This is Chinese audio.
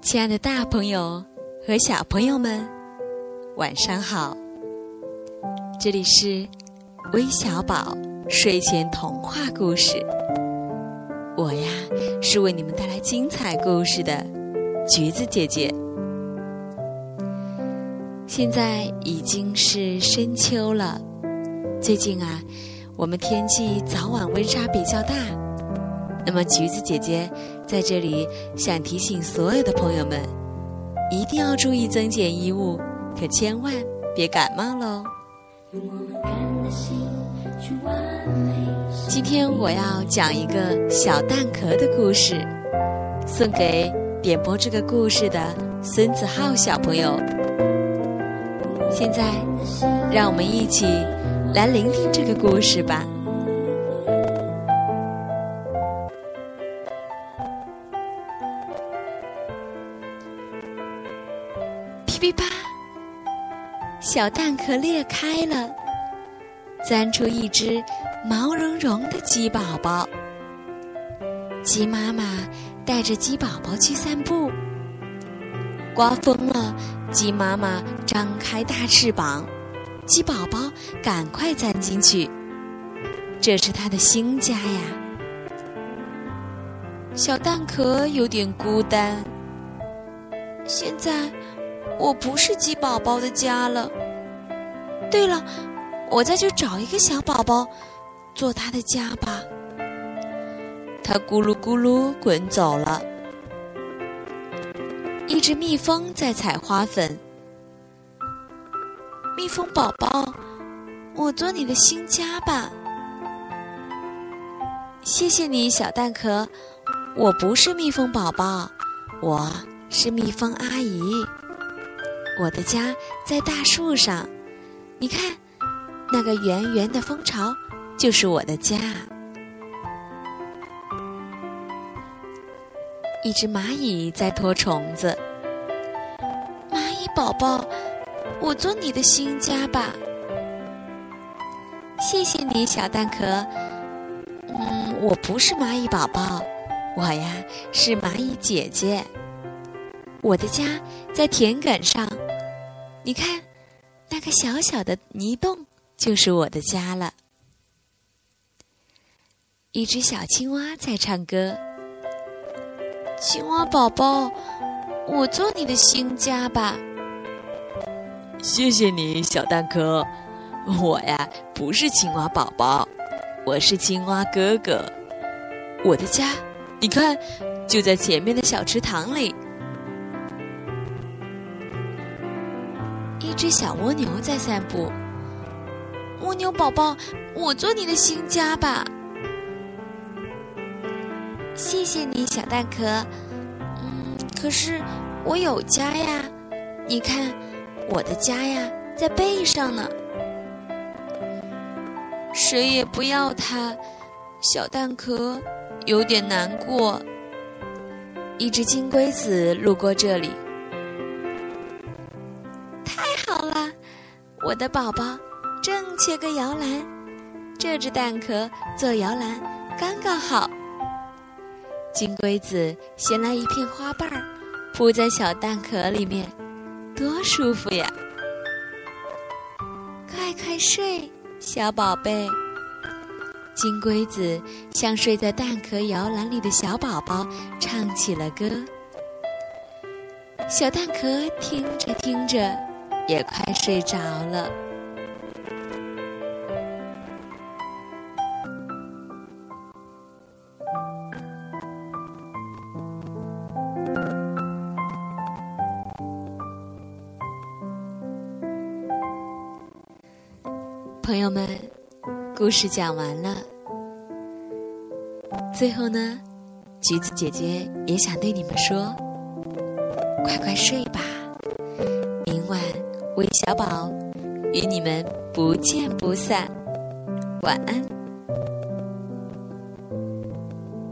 亲爱的，大朋友和小朋友们，晚上好！这里是微小宝睡前童话故事，我呀是为你们带来精彩故事的橘子姐姐。现在已经是深秋了，最近啊，我们天气早晚温差比较大。那么，橘子姐姐在这里想提醒所有的朋友们，一定要注意增减衣物，可千万别感冒喽。今天我要讲一个小蛋壳的故事，送给点播这个故事的孙子浩小朋友。现在，让我们一起来聆听这个故事吧。噼噼啪！小蛋壳裂开了，钻出一只毛茸茸的鸡宝宝。鸡妈妈带着鸡宝宝去散步。刮风了，鸡妈妈张开大翅膀，鸡宝宝赶快钻进去。这是它的新家呀。小蛋壳有点孤单。现在。我不是鸡宝宝的家了。对了，我再去找一个小宝宝，做他的家吧。他咕噜咕噜滚走了。一只蜜蜂在采花粉。蜜蜂宝宝，我做你的新家吧。谢谢你，小蛋壳。我不是蜜蜂宝宝，我是蜜蜂阿姨。我的家在大树上，你看，那个圆圆的蜂巢就是我的家。一只蚂蚁在拖虫子。蚂蚁宝宝，我做你的新家吧。谢谢你，小蛋壳。嗯，我不是蚂蚁宝宝，我呀是蚂蚁姐姐。我的家在田埂上。你看，那个小小的泥洞就是我的家了。一只小青蛙在唱歌。青蛙宝宝，我做你的新家吧。谢谢你，小蛋壳。我呀，不是青蛙宝宝，我是青蛙哥哥。我的家，你看，就在前面的小池塘里。一只小蜗牛在散步。蜗牛宝宝，我做你的新家吧。谢谢你，小蛋壳。嗯，可是我有家呀。你看，我的家呀，在背上呢。谁也不要它，小蛋壳有点难过。一只金龟子路过这里。太好了我的宝宝正缺个摇篮，这只蛋壳做摇篮刚刚好。金龟子衔来一片花瓣儿，铺在小蛋壳里面，多舒服呀！快快睡，小宝贝。金龟子向睡在蛋壳摇篮里的小宝宝唱起了歌。小蛋壳听着听着。也快睡着了，朋友们，故事讲完了。最后呢，橘子姐姐也想对你们说：快快睡吧。明晚韦小宝与你们不见不散，晚安。